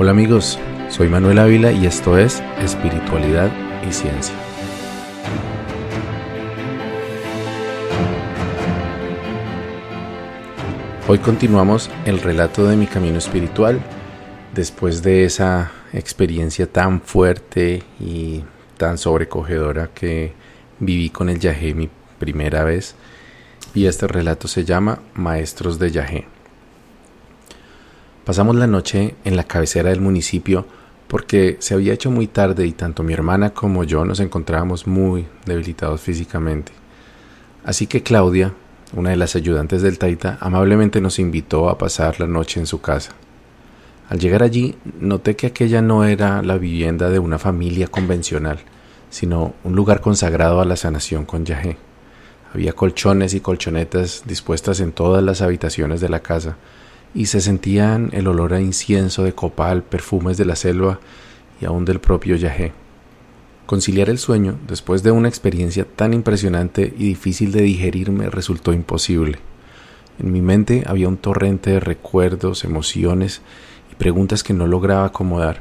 Hola amigos, soy Manuel Ávila y esto es Espiritualidad y Ciencia. Hoy continuamos el relato de mi camino espiritual después de esa experiencia tan fuerte y tan sobrecogedora que viví con el Yahé mi primera vez y este relato se llama Maestros de Yahé. Pasamos la noche en la cabecera del municipio porque se había hecho muy tarde y tanto mi hermana como yo nos encontrábamos muy debilitados físicamente. Así que Claudia, una de las ayudantes del Taita, amablemente nos invitó a pasar la noche en su casa. Al llegar allí, noté que aquella no era la vivienda de una familia convencional, sino un lugar consagrado a la sanación con Yahé. Había colchones y colchonetas dispuestas en todas las habitaciones de la casa, y se sentían el olor a incienso de copal, perfumes de la selva y aún del propio Yahé. Conciliar el sueño después de una experiencia tan impresionante y difícil de digerir me resultó imposible. En mi mente había un torrente de recuerdos, emociones y preguntas que no lograba acomodar.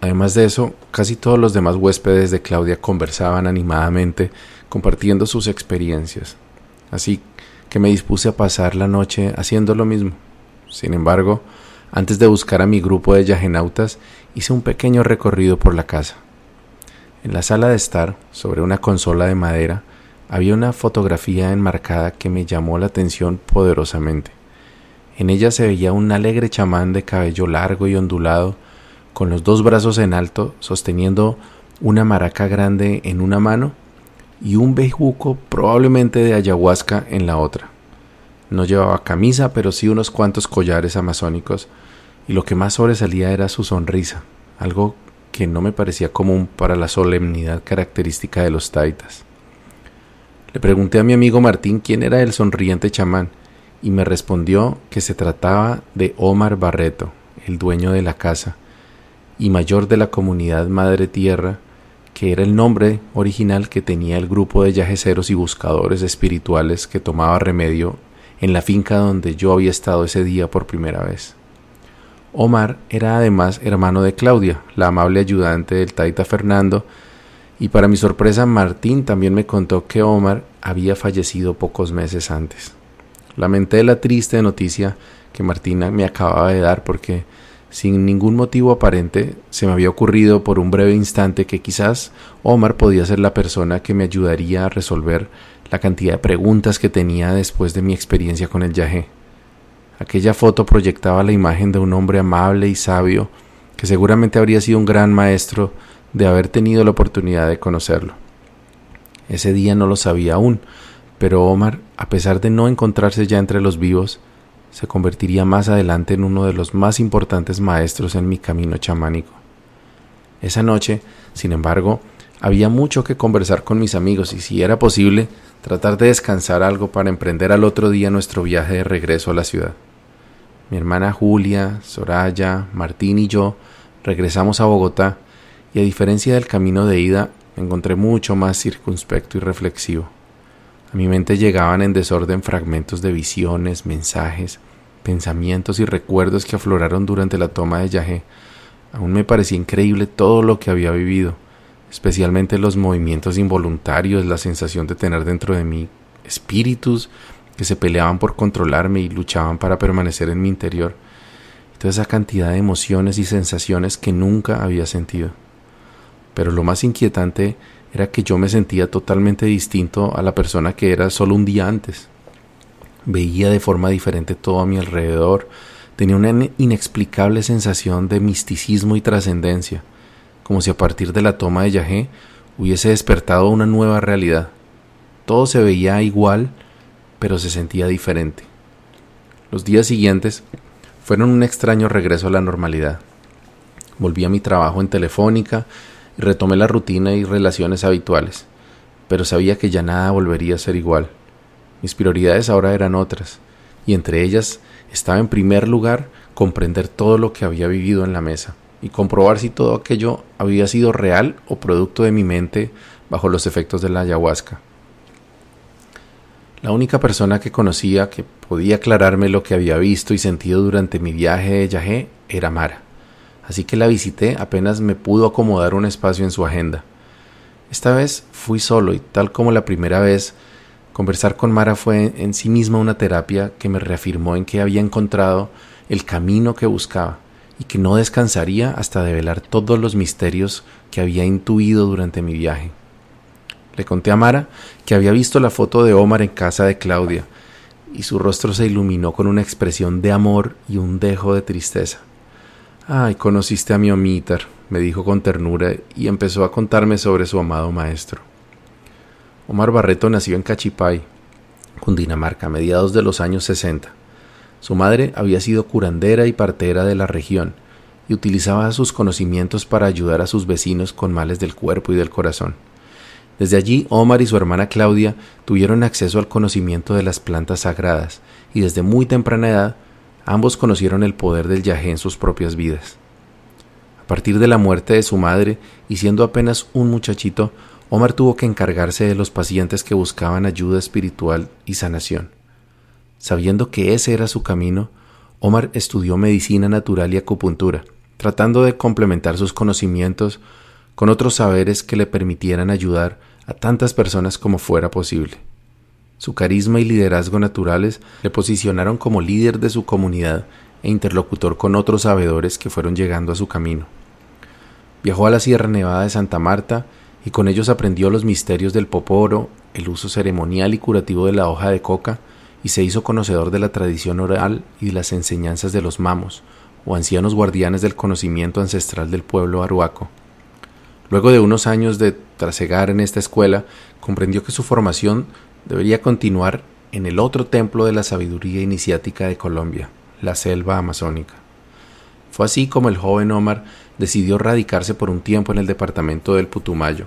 Además de eso, casi todos los demás huéspedes de Claudia conversaban animadamente, compartiendo sus experiencias. Así que me dispuse a pasar la noche haciendo lo mismo. Sin embargo, antes de buscar a mi grupo de yagenautas, hice un pequeño recorrido por la casa. En la sala de estar, sobre una consola de madera, había una fotografía enmarcada que me llamó la atención poderosamente. En ella se veía un alegre chamán de cabello largo y ondulado, con los dos brazos en alto, sosteniendo una maraca grande en una mano y un bejuco probablemente de ayahuasca en la otra. No llevaba camisa, pero sí unos cuantos collares amazónicos, y lo que más sobresalía era su sonrisa, algo que no me parecía común para la solemnidad característica de los taitas. Le pregunté a mi amigo Martín quién era el sonriente chamán, y me respondió que se trataba de Omar Barreto, el dueño de la casa, y mayor de la comunidad Madre Tierra, que era el nombre original que tenía el grupo de yajeceros y buscadores espirituales que tomaba remedio en la finca donde yo había estado ese día por primera vez. Omar era además hermano de Claudia, la amable ayudante del Taita Fernando, y para mi sorpresa Martín también me contó que Omar había fallecido pocos meses antes. Lamenté la triste noticia que Martina me acababa de dar porque sin ningún motivo aparente se me había ocurrido por un breve instante que quizás Omar podía ser la persona que me ayudaría a resolver la cantidad de preguntas que tenía después de mi experiencia con el yagé. Aquella foto proyectaba la imagen de un hombre amable y sabio que seguramente habría sido un gran maestro de haber tenido la oportunidad de conocerlo. Ese día no lo sabía aún, pero Omar, a pesar de no encontrarse ya entre los vivos, se convertiría más adelante en uno de los más importantes maestros en mi camino chamánico. Esa noche, sin embargo, había mucho que conversar con mis amigos y si era posible, tratar de descansar algo para emprender al otro día nuestro viaje de regreso a la ciudad. Mi hermana Julia, Soraya, Martín y yo regresamos a Bogotá y a diferencia del camino de ida, me encontré mucho más circunspecto y reflexivo. A mi mente llegaban en desorden fragmentos de visiones, mensajes, pensamientos y recuerdos que afloraron durante la toma de Yahé. Aún me parecía increíble todo lo que había vivido especialmente los movimientos involuntarios, la sensación de tener dentro de mí espíritus que se peleaban por controlarme y luchaban para permanecer en mi interior. toda esa cantidad de emociones y sensaciones que nunca había sentido. Pero lo más inquietante era que yo me sentía totalmente distinto a la persona que era solo un día antes. Veía de forma diferente todo a mi alrededor, tenía una inexplicable sensación de misticismo y trascendencia como si a partir de la toma de Yahé hubiese despertado una nueva realidad. Todo se veía igual, pero se sentía diferente. Los días siguientes fueron un extraño regreso a la normalidad. Volví a mi trabajo en Telefónica y retomé la rutina y relaciones habituales, pero sabía que ya nada volvería a ser igual. Mis prioridades ahora eran otras, y entre ellas estaba en primer lugar comprender todo lo que había vivido en la mesa y comprobar si todo aquello había sido real o producto de mi mente bajo los efectos de la ayahuasca. La única persona que conocía que podía aclararme lo que había visto y sentido durante mi viaje de Yahé era Mara, así que la visité apenas me pudo acomodar un espacio en su agenda. Esta vez fui solo y tal como la primera vez, conversar con Mara fue en sí misma una terapia que me reafirmó en que había encontrado el camino que buscaba y que no descansaría hasta develar todos los misterios que había intuido durante mi viaje. Le conté a Mara que había visto la foto de Omar en casa de Claudia, y su rostro se iluminó con una expresión de amor y un dejo de tristeza. Ay, conociste a mi omítar, me dijo con ternura y empezó a contarme sobre su amado maestro. Omar Barreto nació en Cachipay, Cundinamarca, a mediados de los años sesenta. Su madre había sido curandera y partera de la región y utilizaba sus conocimientos para ayudar a sus vecinos con males del cuerpo y del corazón. Desde allí, Omar y su hermana Claudia tuvieron acceso al conocimiento de las plantas sagradas y desde muy temprana edad ambos conocieron el poder del yagé en sus propias vidas. A partir de la muerte de su madre y siendo apenas un muchachito, Omar tuvo que encargarse de los pacientes que buscaban ayuda espiritual y sanación. Sabiendo que ese era su camino, Omar estudió medicina natural y acupuntura, tratando de complementar sus conocimientos con otros saberes que le permitieran ayudar a tantas personas como fuera posible. Su carisma y liderazgo naturales le posicionaron como líder de su comunidad e interlocutor con otros sabedores que fueron llegando a su camino. Viajó a la Sierra Nevada de Santa Marta y con ellos aprendió los misterios del poporo, el uso ceremonial y curativo de la hoja de coca, y se hizo conocedor de la tradición oral y las enseñanzas de los mamos, o ancianos guardianes del conocimiento ancestral del pueblo aruaco. Luego de unos años de trasegar en esta escuela, comprendió que su formación debería continuar en el otro templo de la sabiduría iniciática de Colombia, la selva amazónica. Fue así como el joven Omar decidió radicarse por un tiempo en el departamento del Putumayo.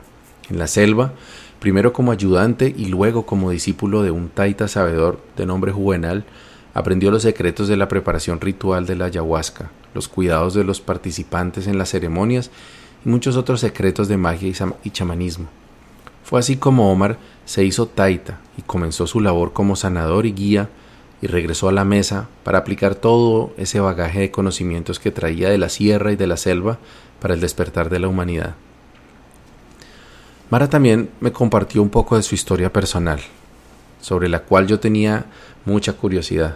En la selva primero como ayudante y luego como discípulo de un taita sabedor de nombre Juvenal, aprendió los secretos de la preparación ritual de la ayahuasca, los cuidados de los participantes en las ceremonias y muchos otros secretos de magia y chamanismo. Fue así como Omar se hizo taita y comenzó su labor como sanador y guía y regresó a la mesa para aplicar todo ese bagaje de conocimientos que traía de la sierra y de la selva para el despertar de la humanidad. Mara también me compartió un poco de su historia personal, sobre la cual yo tenía mucha curiosidad.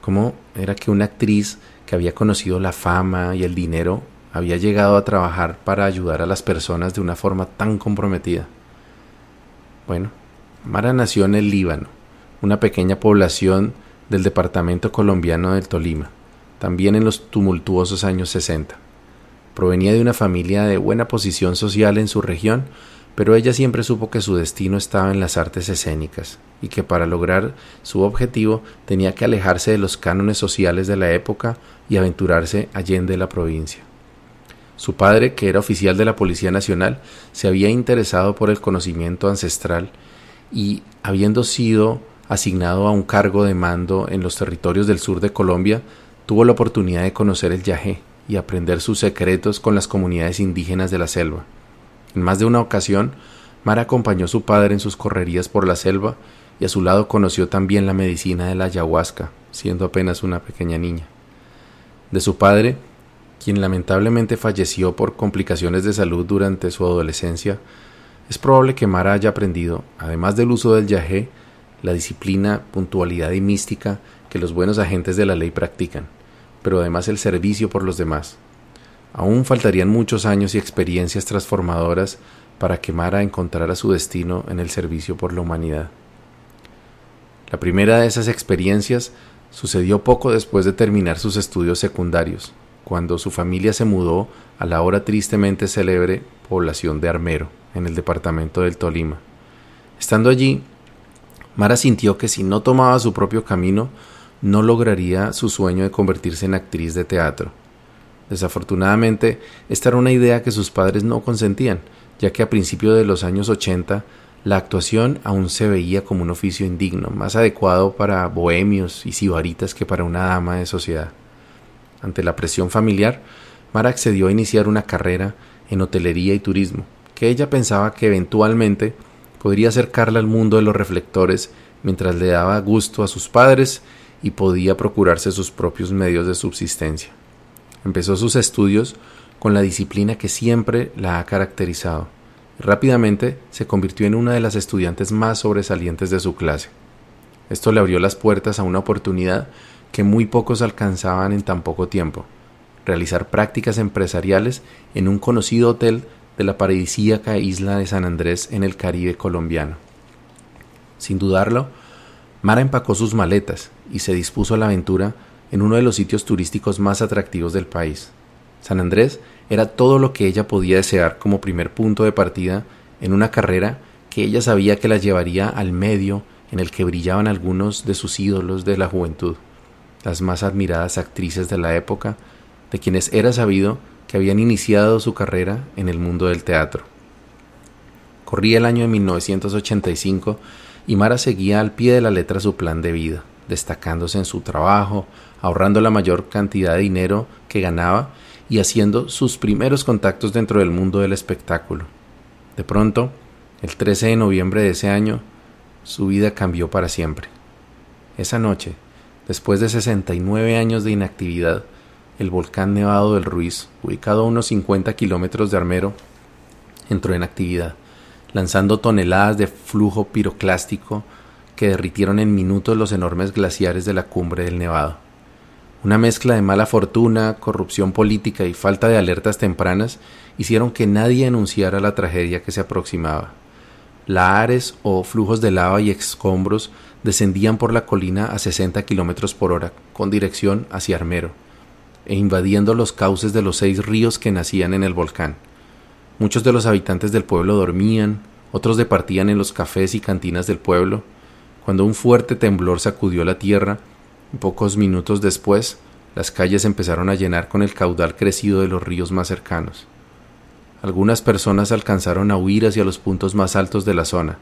¿Cómo era que una actriz que había conocido la fama y el dinero había llegado a trabajar para ayudar a las personas de una forma tan comprometida? Bueno, Mara nació en el Líbano, una pequeña población del departamento colombiano del Tolima, también en los tumultuosos años 60. Provenía de una familia de buena posición social en su región, pero ella siempre supo que su destino estaba en las artes escénicas y que para lograr su objetivo tenía que alejarse de los cánones sociales de la época y aventurarse allende la provincia. Su padre, que era oficial de la Policía Nacional, se había interesado por el conocimiento ancestral y, habiendo sido asignado a un cargo de mando en los territorios del sur de Colombia, tuvo la oportunidad de conocer el yagé y aprender sus secretos con las comunidades indígenas de la selva. En más de una ocasión, Mara acompañó a su padre en sus correrías por la selva y a su lado conoció también la medicina de la ayahuasca, siendo apenas una pequeña niña. De su padre, quien lamentablemente falleció por complicaciones de salud durante su adolescencia, es probable que Mara haya aprendido, además del uso del yagé, la disciplina, puntualidad y mística que los buenos agentes de la ley practican, pero además el servicio por los demás, Aún faltarían muchos años y experiencias transformadoras para que Mara encontrara su destino en el servicio por la humanidad. La primera de esas experiencias sucedió poco después de terminar sus estudios secundarios, cuando su familia se mudó a la ahora tristemente célebre población de Armero, en el departamento del Tolima. Estando allí, Mara sintió que si no tomaba su propio camino, no lograría su sueño de convertirse en actriz de teatro. Desafortunadamente, esta era una idea que sus padres no consentían, ya que a principios de los años 80 la actuación aún se veía como un oficio indigno, más adecuado para bohemios y sibaritas que para una dama de sociedad. Ante la presión familiar, Mara accedió a iniciar una carrera en hotelería y turismo, que ella pensaba que eventualmente podría acercarla al mundo de los reflectores mientras le daba gusto a sus padres y podía procurarse sus propios medios de subsistencia. Empezó sus estudios con la disciplina que siempre la ha caracterizado. Rápidamente se convirtió en una de las estudiantes más sobresalientes de su clase. Esto le abrió las puertas a una oportunidad que muy pocos alcanzaban en tan poco tiempo, realizar prácticas empresariales en un conocido hotel de la paradisíaca isla de San Andrés en el Caribe colombiano. Sin dudarlo, Mara empacó sus maletas y se dispuso a la aventura en uno de los sitios turísticos más atractivos del país. San Andrés era todo lo que ella podía desear como primer punto de partida en una carrera que ella sabía que la llevaría al medio en el que brillaban algunos de sus ídolos de la juventud, las más admiradas actrices de la época, de quienes era sabido que habían iniciado su carrera en el mundo del teatro. Corría el año de 1985 y Mara seguía al pie de la letra su plan de vida, destacándose en su trabajo, ahorrando la mayor cantidad de dinero que ganaba y haciendo sus primeros contactos dentro del mundo del espectáculo. De pronto, el 13 de noviembre de ese año, su vida cambió para siempre. Esa noche, después de 69 años de inactividad, el volcán Nevado del Ruiz, ubicado a unos 50 kilómetros de Armero, entró en actividad, lanzando toneladas de flujo piroclástico que derritieron en minutos los enormes glaciares de la cumbre del Nevado. Una mezcla de mala fortuna, corrupción política y falta de alertas tempranas hicieron que nadie anunciara la tragedia que se aproximaba. Lahares o flujos de lava y escombros descendían por la colina a 60 kilómetros por hora, con dirección hacia Armero, e invadiendo los cauces de los seis ríos que nacían en el volcán. Muchos de los habitantes del pueblo dormían, otros departían en los cafés y cantinas del pueblo, cuando un fuerte temblor sacudió la tierra Pocos minutos después, las calles empezaron a llenar con el caudal crecido de los ríos más cercanos. Algunas personas alcanzaron a huir hacia los puntos más altos de la zona,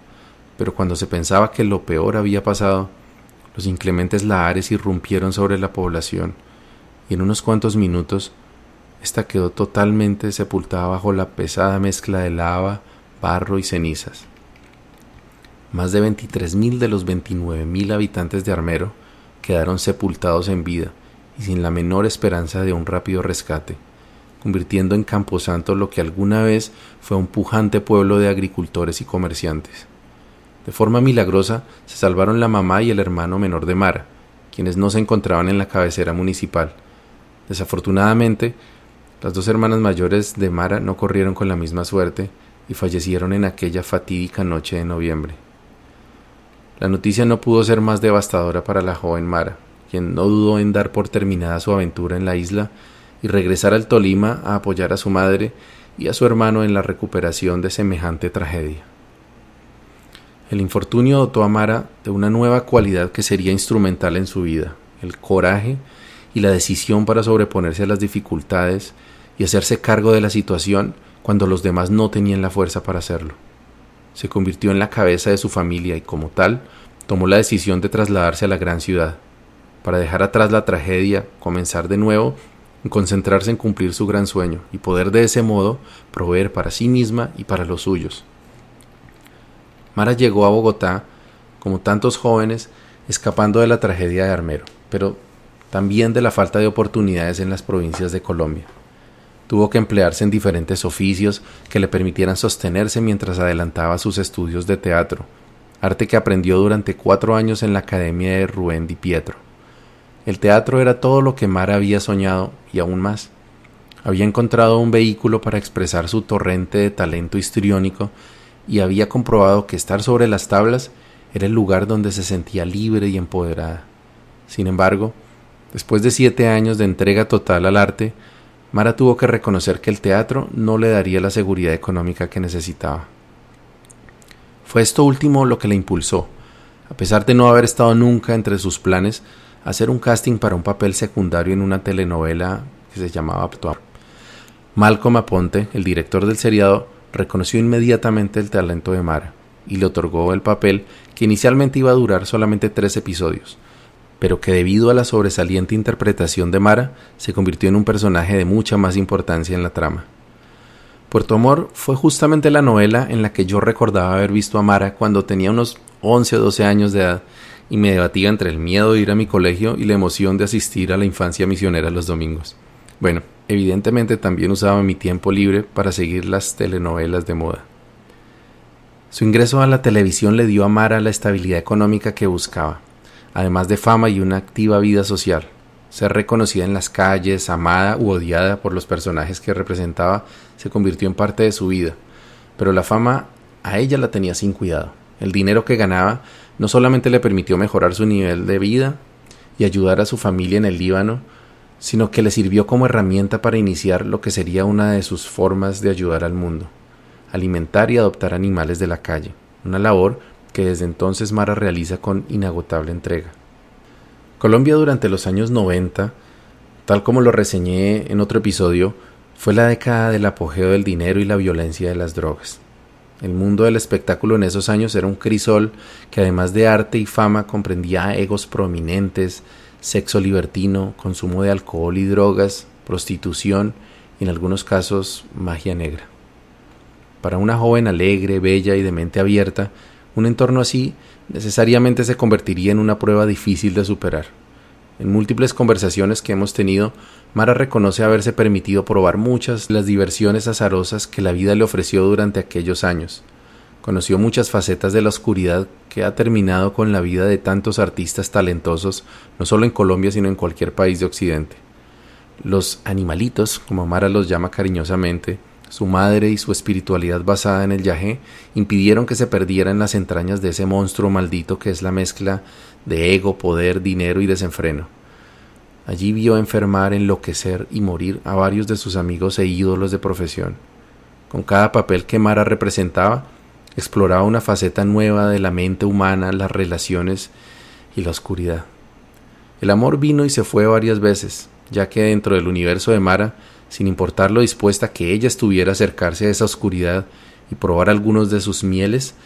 pero cuando se pensaba que lo peor había pasado, los inclementes lahares irrumpieron sobre la población, y en unos cuantos minutos ésta quedó totalmente sepultada bajo la pesada mezcla de lava, barro y cenizas. Más de 23.000 de los 29.000 habitantes de Armero quedaron sepultados en vida y sin la menor esperanza de un rápido rescate, convirtiendo en Camposanto lo que alguna vez fue un pujante pueblo de agricultores y comerciantes. De forma milagrosa se salvaron la mamá y el hermano menor de Mara, quienes no se encontraban en la cabecera municipal. Desafortunadamente, las dos hermanas mayores de Mara no corrieron con la misma suerte y fallecieron en aquella fatídica noche de noviembre. La noticia no pudo ser más devastadora para la joven Mara, quien no dudó en dar por terminada su aventura en la isla y regresar al Tolima a apoyar a su madre y a su hermano en la recuperación de semejante tragedia. El infortunio dotó a Mara de una nueva cualidad que sería instrumental en su vida, el coraje y la decisión para sobreponerse a las dificultades y hacerse cargo de la situación cuando los demás no tenían la fuerza para hacerlo se convirtió en la cabeza de su familia y como tal tomó la decisión de trasladarse a la gran ciudad, para dejar atrás la tragedia, comenzar de nuevo concentrarse en cumplir su gran sueño y poder de ese modo proveer para sí misma y para los suyos. Mara llegó a Bogotá, como tantos jóvenes, escapando de la tragedia de Armero, pero también de la falta de oportunidades en las provincias de Colombia. Tuvo que emplearse en diferentes oficios que le permitieran sostenerse mientras adelantaba sus estudios de teatro, arte que aprendió durante cuatro años en la Academia de Rubén Di Pietro. El teatro era todo lo que Mara había soñado y aún más. Había encontrado un vehículo para expresar su torrente de talento histriónico y había comprobado que estar sobre las tablas era el lugar donde se sentía libre y empoderada. Sin embargo, después de siete años de entrega total al arte, Mara tuvo que reconocer que el teatro no le daría la seguridad económica que necesitaba. Fue esto último lo que le impulsó, a pesar de no haber estado nunca entre sus planes, hacer un casting para un papel secundario en una telenovela que se llamaba Actuar. Malcolm Aponte, el director del seriado, reconoció inmediatamente el talento de Mara y le otorgó el papel que inicialmente iba a durar solamente tres episodios, pero que debido a la sobresaliente interpretación de Mara se convirtió en un personaje de mucha más importancia en la trama. Puerto Amor fue justamente la novela en la que yo recordaba haber visto a Mara cuando tenía unos 11 o 12 años de edad y me debatía entre el miedo de ir a mi colegio y la emoción de asistir a la infancia misionera los domingos. Bueno, evidentemente también usaba mi tiempo libre para seguir las telenovelas de moda. Su ingreso a la televisión le dio a Mara la estabilidad económica que buscaba, además de fama y una activa vida social. Ser reconocida en las calles, amada u odiada por los personajes que representaba, se convirtió en parte de su vida, pero la fama a ella la tenía sin cuidado. El dinero que ganaba no solamente le permitió mejorar su nivel de vida y ayudar a su familia en el Líbano, sino que le sirvió como herramienta para iniciar lo que sería una de sus formas de ayudar al mundo, alimentar y adoptar animales de la calle, una labor que desde entonces Mara realiza con inagotable entrega. Colombia durante los años 90, tal como lo reseñé en otro episodio, fue la década del apogeo del dinero y la violencia de las drogas. El mundo del espectáculo en esos años era un crisol que además de arte y fama comprendía egos prominentes, sexo libertino, consumo de alcohol y drogas, prostitución y en algunos casos magia negra. Para una joven alegre, bella y de mente abierta, un entorno así necesariamente se convertiría en una prueba difícil de superar. En múltiples conversaciones que hemos tenido, Mara reconoce haberse permitido probar muchas las diversiones azarosas que la vida le ofreció durante aquellos años. Conoció muchas facetas de la oscuridad que ha terminado con la vida de tantos artistas talentosos, no solo en Colombia, sino en cualquier país de Occidente. Los animalitos, como Mara los llama cariñosamente, su madre y su espiritualidad basada en el yagé impidieron que se perdiera en las entrañas de ese monstruo maldito que es la mezcla de ego, poder, dinero y desenfreno. Allí vio enfermar, enloquecer y morir a varios de sus amigos e ídolos de profesión. Con cada papel que Mara representaba, exploraba una faceta nueva de la mente humana, las relaciones y la oscuridad. El amor vino y se fue varias veces, ya que dentro del universo de Mara, sin importar lo dispuesta que ella estuviera a acercarse a esa oscuridad y probar algunos de sus mieles,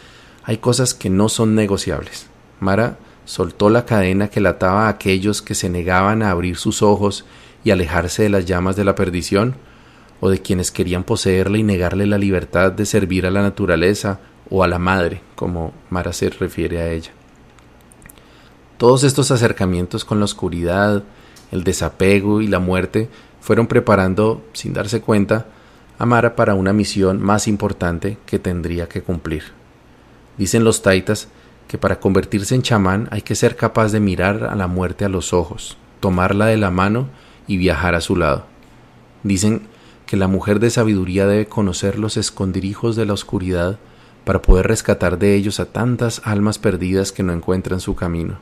hay cosas que no son negociables. Mara soltó la cadena que la ataba a aquellos que se negaban a abrir sus ojos y alejarse de las llamas de la perdición, o de quienes querían poseerle y negarle la libertad de servir a la naturaleza o a la madre, como Mara se refiere a ella. Todos estos acercamientos con la oscuridad, el desapego y la muerte fueron preparando, sin darse cuenta, a Mara para una misión más importante que tendría que cumplir. Dicen los taitas que para convertirse en chamán hay que ser capaz de mirar a la muerte a los ojos, tomarla de la mano y viajar a su lado. Dicen que la mujer de sabiduría debe conocer los escondirijos de la oscuridad para poder rescatar de ellos a tantas almas perdidas que no encuentran su camino.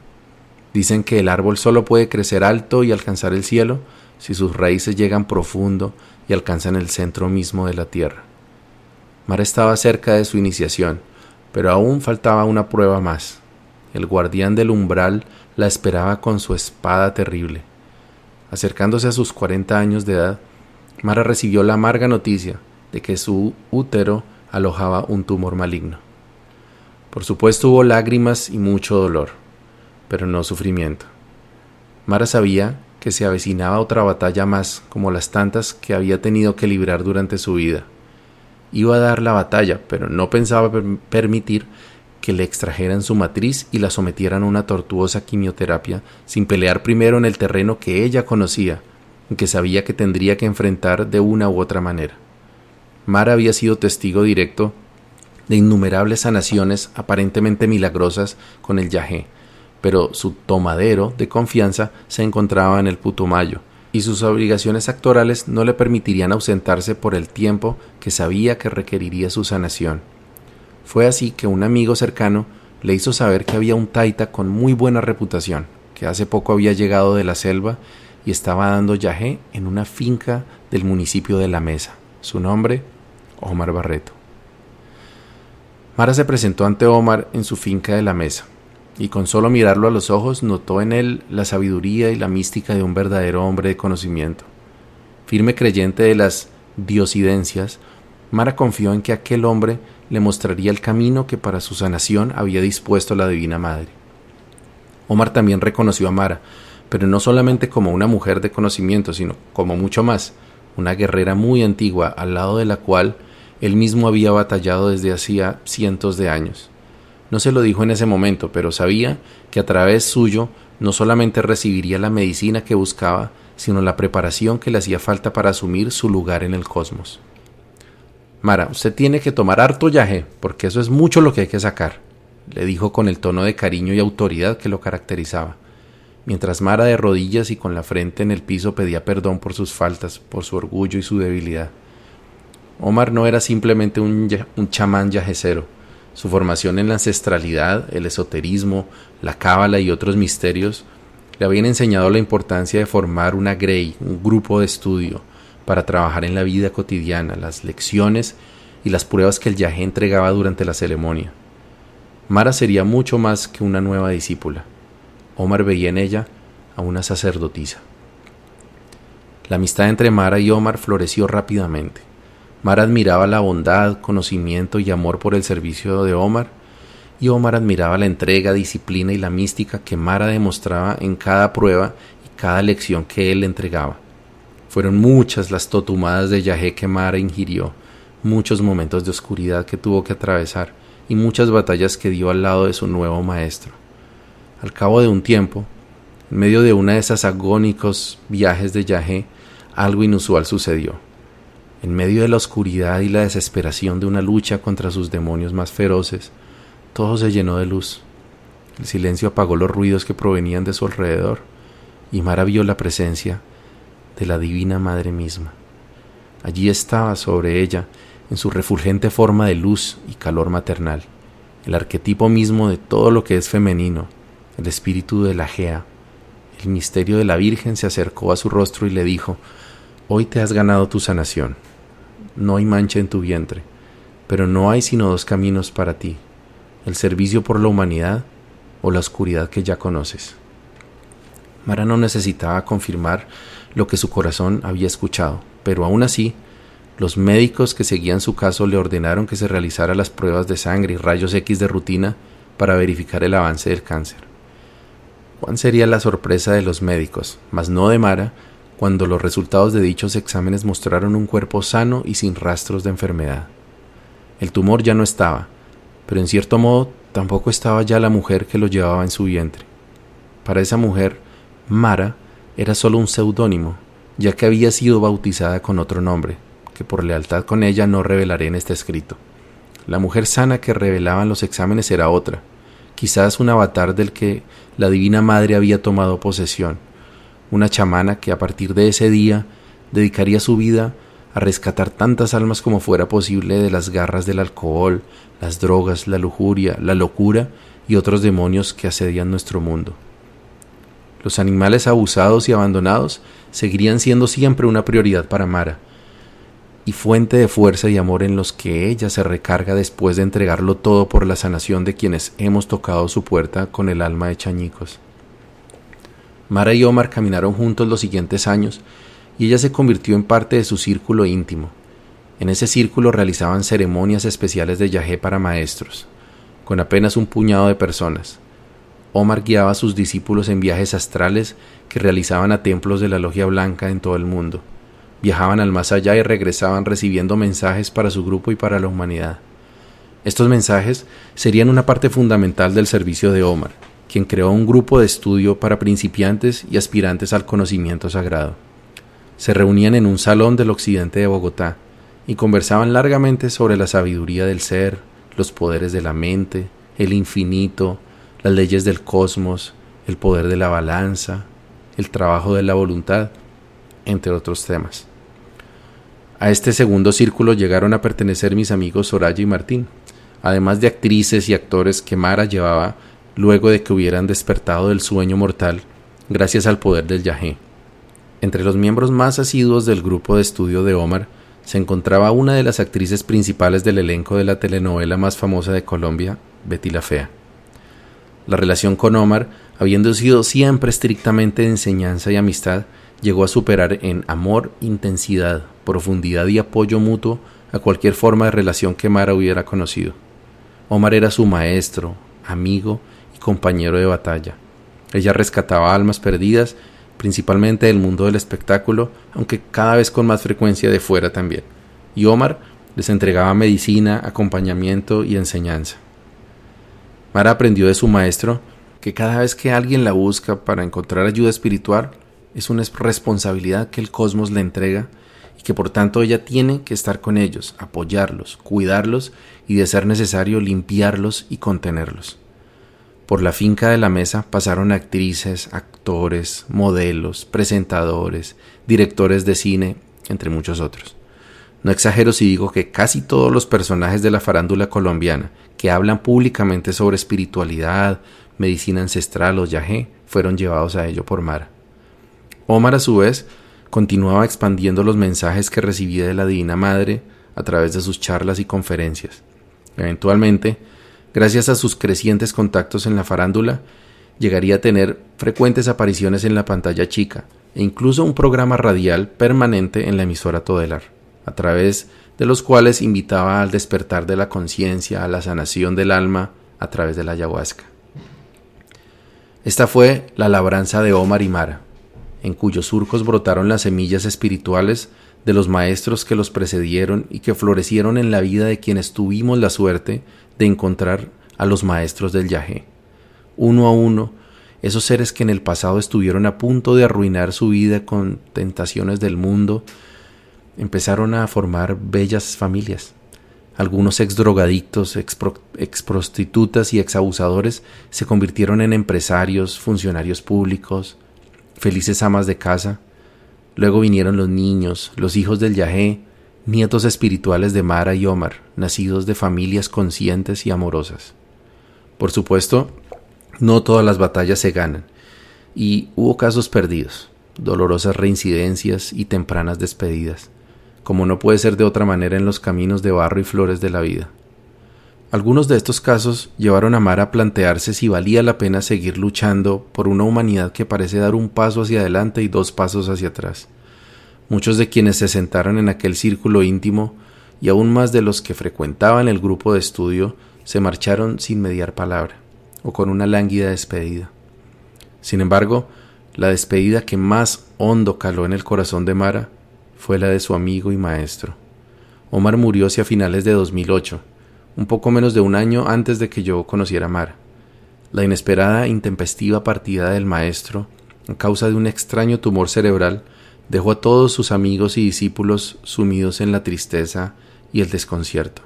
Dicen que el árbol solo puede crecer alto y alcanzar el cielo si sus raíces llegan profundo y alcanzan el centro mismo de la tierra. Mara estaba cerca de su iniciación, pero aún faltaba una prueba más. El guardián del umbral la esperaba con su espada terrible. Acercándose a sus cuarenta años de edad, Mara recibió la amarga noticia de que su útero alojaba un tumor maligno. Por supuesto hubo lágrimas y mucho dolor, pero no sufrimiento. Mara sabía que se avecinaba otra batalla más como las tantas que había tenido que librar durante su vida. Iba a dar la batalla, pero no pensaba permitir que le extrajeran su matriz y la sometieran a una tortuosa quimioterapia sin pelear primero en el terreno que ella conocía y que sabía que tendría que enfrentar de una u otra manera. Mara había sido testigo directo de innumerables sanaciones aparentemente milagrosas con el yagé, pero su tomadero de confianza se encontraba en el Putumayo, y sus obligaciones actorales no le permitirían ausentarse por el tiempo que sabía que requeriría su sanación. Fue así que un amigo cercano le hizo saber que había un taita con muy buena reputación, que hace poco había llegado de la selva y estaba dando yagé en una finca del municipio de La Mesa. Su nombre, Omar Barreto. Mara se presentó ante Omar en su finca de la mesa, y con solo mirarlo a los ojos notó en él la sabiduría y la mística de un verdadero hombre de conocimiento. Firme creyente de las diosidencias, Mara confió en que aquel hombre le mostraría el camino que para su sanación había dispuesto la Divina Madre. Omar también reconoció a Mara, pero no solamente como una mujer de conocimiento, sino como mucho más, una guerrera muy antigua al lado de la cual él mismo había batallado desde hacía cientos de años. No se lo dijo en ese momento, pero sabía que a través suyo no solamente recibiría la medicina que buscaba, sino la preparación que le hacía falta para asumir su lugar en el cosmos. Mara, usted tiene que tomar harto yaje, porque eso es mucho lo que hay que sacar, le dijo con el tono de cariño y autoridad que lo caracterizaba, mientras Mara de rodillas y con la frente en el piso pedía perdón por sus faltas, por su orgullo y su debilidad. Omar no era simplemente un, un chamán yajecero, su formación en la ancestralidad, el esoterismo, la cábala y otros misterios le habían enseñado la importancia de formar una Grey, un grupo de estudio, para trabajar en la vida cotidiana, las lecciones y las pruebas que el yajé entregaba durante la ceremonia. Mara sería mucho más que una nueva discípula. Omar veía en ella a una sacerdotisa. La amistad entre Mara y Omar floreció rápidamente. Mara admiraba la bondad, conocimiento y amor por el servicio de Omar, y Omar admiraba la entrega, disciplina y la mística que Mara demostraba en cada prueba y cada lección que él le entregaba. Fueron muchas las totumadas de Yahé que Mara ingirió, muchos momentos de oscuridad que tuvo que atravesar y muchas batallas que dio al lado de su nuevo maestro. Al cabo de un tiempo, en medio de una de esas agónicos viajes de Yahé, algo inusual sucedió. En medio de la oscuridad y la desesperación de una lucha contra sus demonios más feroces, todo se llenó de luz. El silencio apagó los ruidos que provenían de su alrededor, y Mara vio la presencia de la Divina Madre misma. Allí estaba sobre ella, en su refulgente forma de luz y calor maternal, el arquetipo mismo de todo lo que es femenino, el espíritu de la Gea. El misterio de la Virgen se acercó a su rostro y le dijo, Hoy te has ganado tu sanación. No hay mancha en tu vientre, pero no hay sino dos caminos para ti, el servicio por la humanidad o la oscuridad que ya conoces. Mara no necesitaba confirmar lo que su corazón había escuchado, pero aún así, los médicos que seguían su caso le ordenaron que se realizara las pruebas de sangre y rayos X de rutina para verificar el avance del cáncer. ¿Cuál sería la sorpresa de los médicos, mas no de Mara, cuando los resultados de dichos exámenes mostraron un cuerpo sano y sin rastros de enfermedad? El tumor ya no estaba, pero en cierto modo tampoco estaba ya la mujer que lo llevaba en su vientre. Para esa mujer, Mara era solo un seudónimo, ya que había sido bautizada con otro nombre, que por lealtad con ella no revelaré en este escrito. La mujer sana que revelaban los exámenes era otra, quizás un avatar del que la Divina Madre había tomado posesión, una chamana que a partir de ese día dedicaría su vida a rescatar tantas almas como fuera posible de las garras del alcohol, las drogas, la lujuria, la locura y otros demonios que asedian nuestro mundo. Los animales abusados y abandonados seguirían siendo siempre una prioridad para Mara, y fuente de fuerza y amor en los que ella se recarga después de entregarlo todo por la sanación de quienes hemos tocado su puerta con el alma de chañicos. Mara y Omar caminaron juntos los siguientes años y ella se convirtió en parte de su círculo íntimo. En ese círculo realizaban ceremonias especiales de yajé para maestros, con apenas un puñado de personas. Omar guiaba a sus discípulos en viajes astrales que realizaban a templos de la Logia Blanca en todo el mundo. Viajaban al más allá y regresaban recibiendo mensajes para su grupo y para la humanidad. Estos mensajes serían una parte fundamental del servicio de Omar, quien creó un grupo de estudio para principiantes y aspirantes al conocimiento sagrado se reunían en un salón del occidente de Bogotá y conversaban largamente sobre la sabiduría del ser, los poderes de la mente, el infinito, las leyes del cosmos, el poder de la balanza, el trabajo de la voluntad, entre otros temas. A este segundo círculo llegaron a pertenecer mis amigos Soraya y Martín, además de actrices y actores que Mara llevaba luego de que hubieran despertado del sueño mortal gracias al poder del yajé. Entre los miembros más asiduos del grupo de estudio de Omar se encontraba una de las actrices principales del elenco de la telenovela más famosa de Colombia, Betty la Fea. La relación con Omar, habiendo sido siempre estrictamente de enseñanza y amistad, llegó a superar en amor, intensidad, profundidad y apoyo mutuo a cualquier forma de relación que Mara hubiera conocido. Omar era su maestro, amigo compañero de batalla. Ella rescataba almas perdidas principalmente del mundo del espectáculo, aunque cada vez con más frecuencia de fuera también. Y Omar les entregaba medicina, acompañamiento y enseñanza. Mara aprendió de su maestro que cada vez que alguien la busca para encontrar ayuda espiritual, es una responsabilidad que el cosmos le entrega y que por tanto ella tiene que estar con ellos, apoyarlos, cuidarlos y de ser necesario limpiarlos y contenerlos. Por la finca de la mesa pasaron actrices, actores, modelos, presentadores, directores de cine, entre muchos otros. No exagero si digo que casi todos los personajes de la farándula colombiana que hablan públicamente sobre espiritualidad, medicina ancestral o yagé fueron llevados a ello por Mara. Omar a su vez continuaba expandiendo los mensajes que recibía de la Divina Madre a través de sus charlas y conferencias. Eventualmente, gracias a sus crecientes contactos en la farándula, llegaría a tener frecuentes apariciones en la pantalla chica e incluso un programa radial permanente en la emisora Todelar, a través de los cuales invitaba al despertar de la conciencia, a la sanación del alma a través de la ayahuasca. Esta fue la labranza de Omar y Mara, en cuyos surcos brotaron las semillas espirituales de los maestros que los precedieron y que florecieron en la vida de quienes tuvimos la suerte de encontrar a los maestros del yagé. Uno a uno, esos seres que en el pasado estuvieron a punto de arruinar su vida con tentaciones del mundo, empezaron a formar bellas familias. Algunos ex drogadictos, ex y ex abusadores se convirtieron en empresarios, funcionarios públicos, felices amas de casa. Luego vinieron los niños, los hijos del Yahé, nietos espirituales de Mara y Omar, nacidos de familias conscientes y amorosas. Por supuesto, no todas las batallas se ganan, y hubo casos perdidos, dolorosas reincidencias y tempranas despedidas como no puede ser de otra manera en los caminos de barro y flores de la vida. Algunos de estos casos llevaron a Mara a plantearse si valía la pena seguir luchando por una humanidad que parece dar un paso hacia adelante y dos pasos hacia atrás. Muchos de quienes se sentaron en aquel círculo íntimo y aún más de los que frecuentaban el grupo de estudio se marcharon sin mediar palabra o con una lánguida despedida. Sin embargo, la despedida que más hondo caló en el corazón de Mara fue la de su amigo y maestro. Omar murió hacia finales de 2008, un poco menos de un año antes de que yo conociera a Mara. La inesperada intempestiva partida del maestro, a causa de un extraño tumor cerebral, dejó a todos sus amigos y discípulos sumidos en la tristeza y el desconcierto.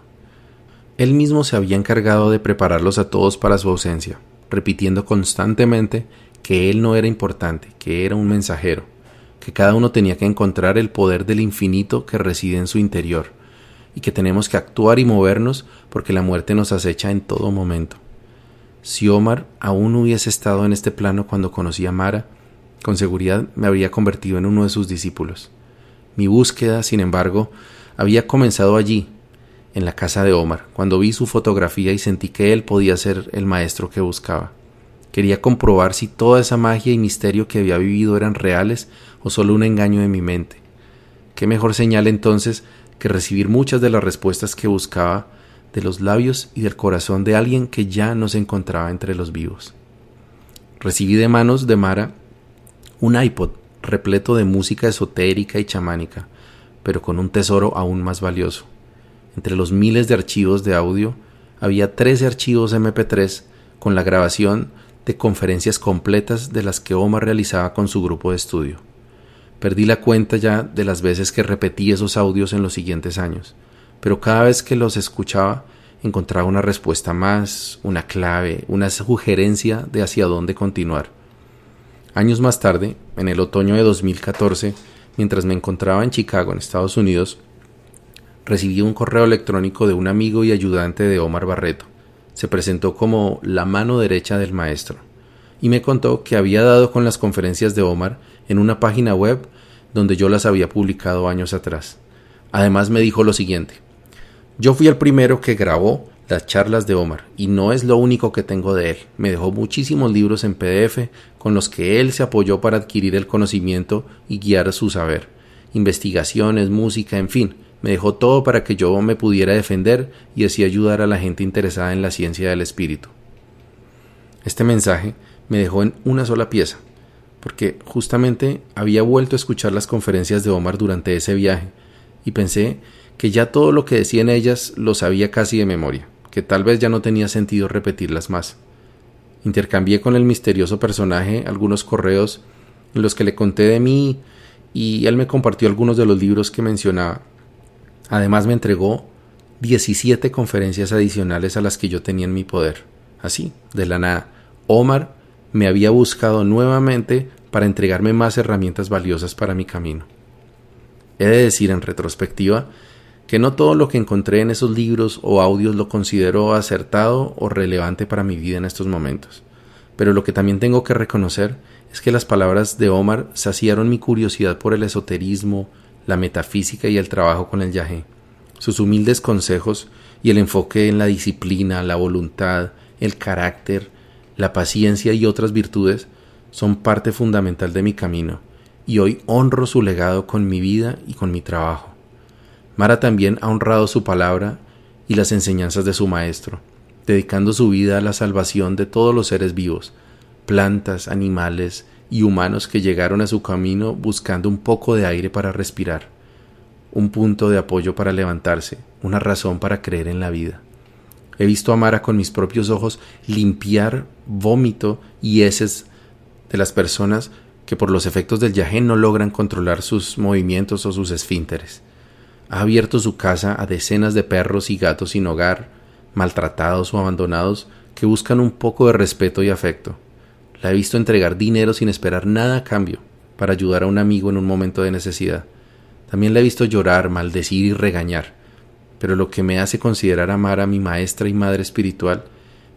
Él mismo se había encargado de prepararlos a todos para su ausencia, repitiendo constantemente que él no era importante, que era un mensajero, que cada uno tenía que encontrar el poder del infinito que reside en su interior, y que tenemos que actuar y movernos porque la muerte nos acecha en todo momento. Si Omar aún hubiese estado en este plano cuando conocí a Mara, con seguridad me habría convertido en uno de sus discípulos. Mi búsqueda, sin embargo, había comenzado allí, en la casa de Omar, cuando vi su fotografía y sentí que él podía ser el maestro que buscaba. Quería comprobar si toda esa magia y misterio que había vivido eran reales o solo un engaño de mi mente. Qué mejor señal entonces que recibir muchas de las respuestas que buscaba de los labios y del corazón de alguien que ya no se encontraba entre los vivos. Recibí de manos de Mara un iPod repleto de música esotérica y chamánica, pero con un tesoro aún más valioso. Entre los miles de archivos de audio había 13 archivos MP3 con la grabación de conferencias completas de las que Omar realizaba con su grupo de estudio. Perdí la cuenta ya de las veces que repetí esos audios en los siguientes años, pero cada vez que los escuchaba encontraba una respuesta más, una clave, una sugerencia de hacia dónde continuar. Años más tarde, en el otoño de 2014, mientras me encontraba en Chicago, en Estados Unidos, recibí un correo electrónico de un amigo y ayudante de Omar Barreto, se presentó como la mano derecha del maestro y me contó que había dado con las conferencias de Omar en una página web donde yo las había publicado años atrás. Además me dijo lo siguiente Yo fui el primero que grabó las charlas de Omar y no es lo único que tengo de él. Me dejó muchísimos libros en PDF con los que él se apoyó para adquirir el conocimiento y guiar su saber, investigaciones, música, en fin, me dejó todo para que yo me pudiera defender y así ayudar a la gente interesada en la ciencia del espíritu. Este mensaje me dejó en una sola pieza, porque justamente había vuelto a escuchar las conferencias de Omar durante ese viaje, y pensé que ya todo lo que decía en ellas lo sabía casi de memoria, que tal vez ya no tenía sentido repetirlas más. Intercambié con el misterioso personaje algunos correos en los que le conté de mí y él me compartió algunos de los libros que mencionaba. Además me entregó 17 conferencias adicionales a las que yo tenía en mi poder. Así, de la nada. Omar me había buscado nuevamente para entregarme más herramientas valiosas para mi camino. He de decir en retrospectiva que no todo lo que encontré en esos libros o audios lo considero acertado o relevante para mi vida en estos momentos. Pero lo que también tengo que reconocer es que las palabras de Omar saciaron mi curiosidad por el esoterismo, la metafísica y el trabajo con el yagé. Sus humildes consejos y el enfoque en la disciplina, la voluntad, el carácter, la paciencia y otras virtudes son parte fundamental de mi camino, y hoy honro su legado con mi vida y con mi trabajo. Mara también ha honrado su palabra y las enseñanzas de su Maestro, dedicando su vida a la salvación de todos los seres vivos, plantas, animales y humanos que llegaron a su camino buscando un poco de aire para respirar, un punto de apoyo para levantarse, una razón para creer en la vida. He visto a Mara con mis propios ojos limpiar vómito y heces de las personas que por los efectos del yagé no logran controlar sus movimientos o sus esfínteres ha abierto su casa a decenas de perros y gatos sin hogar, maltratados o abandonados, que buscan un poco de respeto y afecto. La he visto entregar dinero sin esperar nada a cambio, para ayudar a un amigo en un momento de necesidad. También la he visto llorar, maldecir y regañar. Pero lo que me hace considerar amar a mi maestra y madre espiritual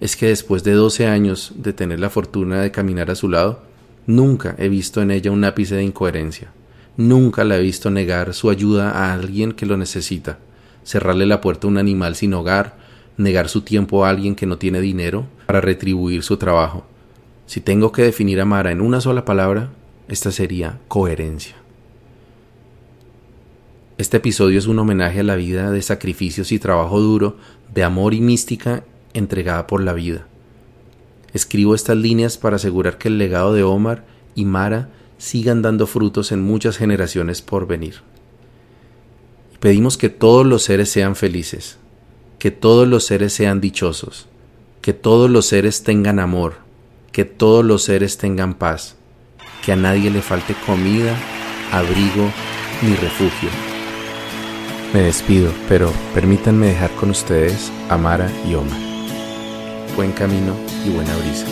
es que después de doce años de tener la fortuna de caminar a su lado, nunca he visto en ella un ápice de incoherencia. Nunca la he visto negar su ayuda a alguien que lo necesita, cerrarle la puerta a un animal sin hogar, negar su tiempo a alguien que no tiene dinero para retribuir su trabajo. Si tengo que definir a Mara en una sola palabra, esta sería coherencia. Este episodio es un homenaje a la vida de sacrificios y trabajo duro, de amor y mística entregada por la vida. Escribo estas líneas para asegurar que el legado de Omar y Mara sigan dando frutos en muchas generaciones por venir. Y pedimos que todos los seres sean felices, que todos los seres sean dichosos, que todos los seres tengan amor, que todos los seres tengan paz, que a nadie le falte comida, abrigo ni refugio. Me despido, pero permítanme dejar con ustedes a Mara y Omar. Buen camino y buena brisa.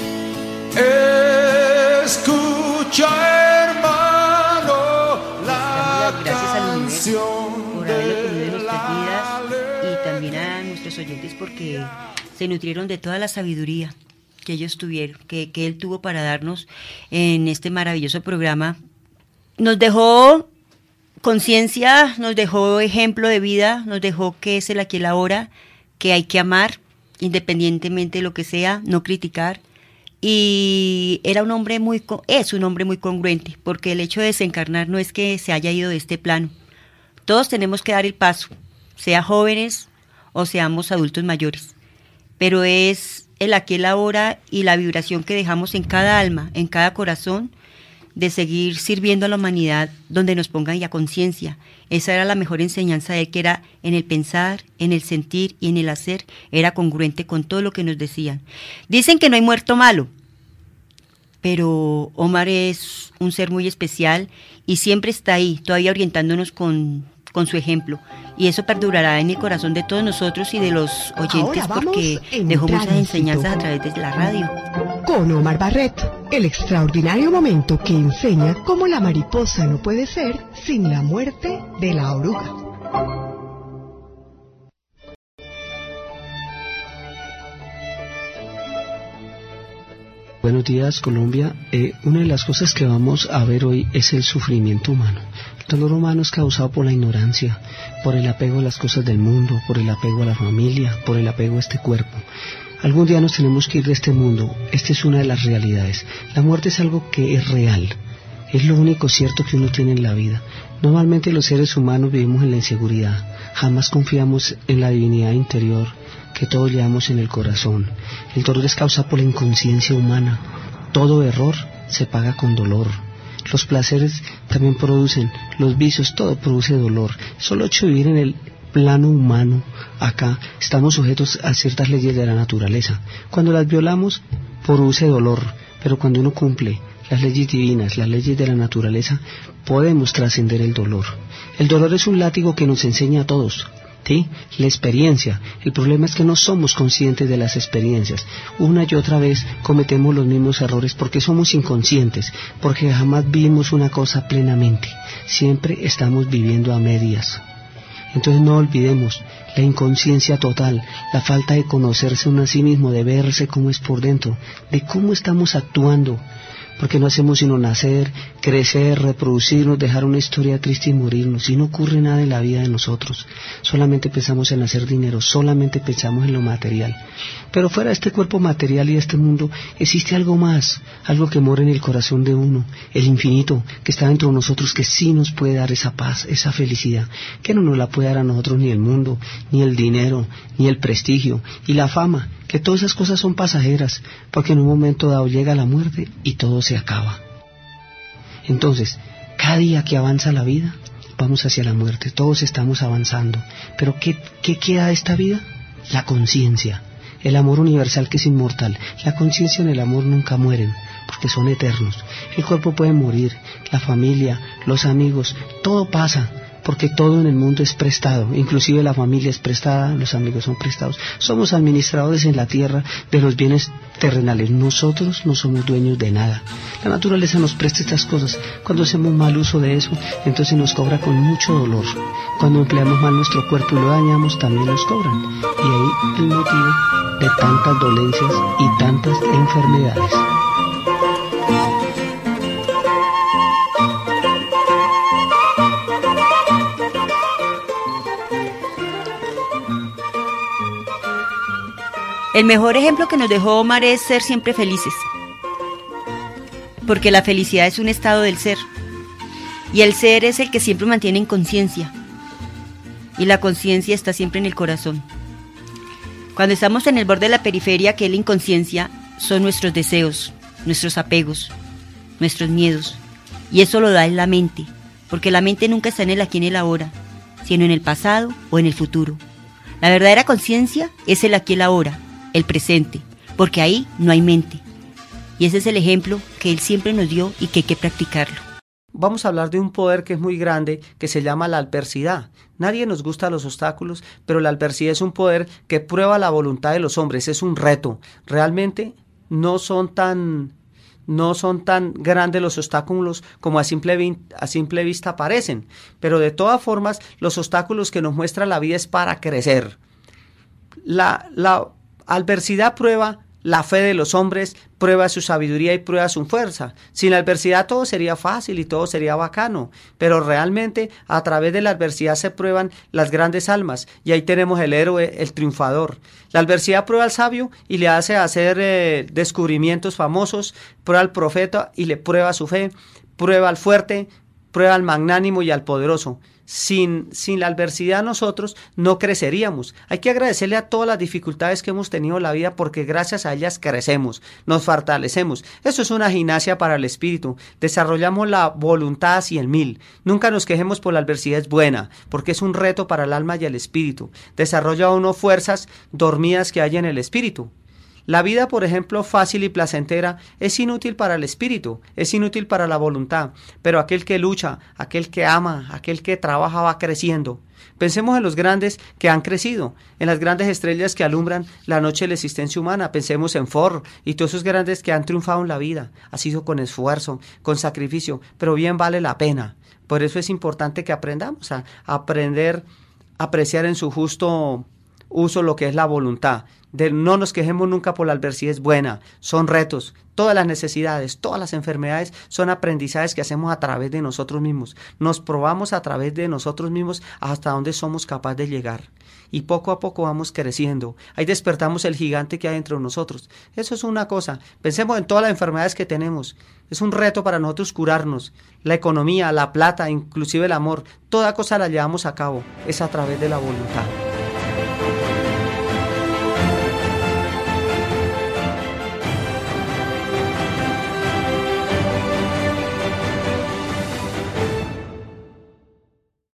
Nutrieron de toda la sabiduría que ellos tuvieron, que, que él tuvo para darnos en este maravilloso programa. Nos dejó conciencia, nos dejó ejemplo de vida, nos dejó que es el aquí el ahora, que hay que amar independientemente de lo que sea, no criticar. Y era un hombre muy, es un hombre muy congruente, porque el hecho de desencarnar no es que se haya ido de este plano, todos tenemos que dar el paso, sea jóvenes o seamos adultos mayores, pero es el aquí, el ahora y la vibración que dejamos en cada alma, en cada corazón, de seguir sirviendo a la humanidad donde nos pongan ya conciencia. Esa era la mejor enseñanza de él, que era en el pensar, en el sentir y en el hacer, era congruente con todo lo que nos decían. Dicen que no hay muerto malo, pero Omar es un ser muy especial y siempre está ahí, todavía orientándonos con con su ejemplo. Y eso perdurará en el corazón de todos nosotros y de los oyentes porque dejó muchas enseñanzas a través de la radio. Con Omar Barret, el extraordinario momento que enseña cómo la mariposa no puede ser sin la muerte de la oruga. Buenos días Colombia. Eh, una de las cosas que vamos a ver hoy es el sufrimiento humano. Dolor humano es causado por la ignorancia, por el apego a las cosas del mundo, por el apego a la familia, por el apego a este cuerpo. Algún día nos tenemos que ir de este mundo. Esta es una de las realidades. La muerte es algo que es real. Es lo único cierto que uno tiene en la vida. Normalmente los seres humanos vivimos en la inseguridad. Jamás confiamos en la divinidad interior que todos llevamos en el corazón. El dolor es causado por la inconsciencia humana. Todo error se paga con dolor. Los placeres también producen, los vicios, todo produce dolor. Solo hecho vivir en el plano humano, acá, estamos sujetos a ciertas leyes de la naturaleza. Cuando las violamos, produce dolor, pero cuando uno cumple las leyes divinas, las leyes de la naturaleza, podemos trascender el dolor. El dolor es un látigo que nos enseña a todos, ¿sí? La experiencia. El problema es que no somos conscientes de las experiencias. Una y otra vez cometemos los mismos errores porque somos inconscientes, porque jamás vimos una cosa plenamente. Siempre estamos viviendo a medias. Entonces no olvidemos la inconsciencia total, la falta de conocerse uno a sí mismo, de verse cómo es por dentro, de cómo estamos actuando, porque no hacemos sino nacer, crecer, reproducirnos, dejar una historia triste y morirnos, y no ocurre nada en la vida de nosotros. Solamente pensamos en hacer dinero, solamente pensamos en lo material. Pero fuera de este cuerpo material y de este mundo existe algo más, algo que mora en el corazón de uno, el infinito, que está dentro de nosotros, que sí nos puede dar esa paz, esa felicidad, que no nos la puede dar a nosotros ni el mundo, ni el dinero, ni el prestigio, y la fama, que todas esas cosas son pasajeras, porque en un momento dado llega la muerte y todo se acaba. Entonces, cada día que avanza la vida, vamos hacia la muerte, todos estamos avanzando. Pero ¿qué, qué queda de esta vida? La conciencia, el amor universal que es inmortal. La conciencia y el amor nunca mueren, porque son eternos. El cuerpo puede morir, la familia, los amigos, todo pasa, porque todo en el mundo es prestado, inclusive la familia es prestada, los amigos son prestados. Somos administradores en la tierra de los bienes terrenales, nosotros no somos dueños de nada. La naturaleza nos presta estas cosas, cuando hacemos mal uso de eso, entonces nos cobra con mucho dolor. Cuando empleamos mal nuestro cuerpo y lo dañamos, también nos cobran. Y ahí el motivo de tantas dolencias y tantas enfermedades. El mejor ejemplo que nos dejó Omar es ser siempre felices. Porque la felicidad es un estado del ser. Y el ser es el que siempre mantiene en conciencia. Y la conciencia está siempre en el corazón. Cuando estamos en el borde de la periferia, que es la inconsciencia, son nuestros deseos, nuestros apegos, nuestros miedos. Y eso lo da en la mente, porque la mente nunca está en el aquí en el ahora, sino en el pasado o en el futuro. La verdadera conciencia es el aquí y el ahora, el presente, porque ahí no hay mente. Y ese es el ejemplo que Él siempre nos dio y que hay que practicarlo. Vamos a hablar de un poder que es muy grande, que se llama la adversidad. Nadie nos gusta los obstáculos, pero la adversidad es un poder que prueba la voluntad de los hombres, es un reto. Realmente no son tan no son tan grandes los obstáculos como a simple, a simple vista parecen, pero de todas formas los obstáculos que nos muestra la vida es para crecer. La, la adversidad prueba la fe de los hombres, prueba su sabiduría y prueba su fuerza. Sin la adversidad todo sería fácil y todo sería bacano, pero realmente a través de la adversidad se prueban las grandes almas y ahí tenemos el héroe, el triunfador. La adversidad prueba al sabio y le hace hacer eh, descubrimientos famosos, prueba al profeta y le prueba su fe, prueba al fuerte, prueba al magnánimo y al poderoso sin, sin la adversidad nosotros no creceríamos. Hay que agradecerle a todas las dificultades que hemos tenido en la vida porque gracias a ellas crecemos, nos fortalecemos. Eso es una gimnasia para el espíritu. Desarrollamos la voluntad hacia el mil. Nunca nos quejemos por la adversidad es buena, porque es un reto para el alma y el espíritu. Desarrolla uno fuerzas dormidas que hay en el espíritu. La vida, por ejemplo, fácil y placentera es inútil para el espíritu, es inútil para la voluntad, pero aquel que lucha, aquel que ama, aquel que trabaja va creciendo. Pensemos en los grandes que han crecido, en las grandes estrellas que alumbran la noche de la existencia humana. Pensemos en Ford y todos esos grandes que han triunfado en la vida. Ha sido con esfuerzo, con sacrificio, pero bien vale la pena. Por eso es importante que aprendamos a aprender a apreciar en su justo uso lo que es la voluntad. No nos quejemos nunca por la adversidad es buena, son retos, todas las necesidades, todas las enfermedades son aprendizajes que hacemos a través de nosotros mismos. Nos probamos a través de nosotros mismos hasta donde somos capaces de llegar. Y poco a poco vamos creciendo. Ahí despertamos el gigante que hay dentro de nosotros. Eso es una cosa. Pensemos en todas las enfermedades que tenemos. Es un reto para nosotros curarnos. La economía, la plata, inclusive el amor, toda cosa la llevamos a cabo. Es a través de la voluntad.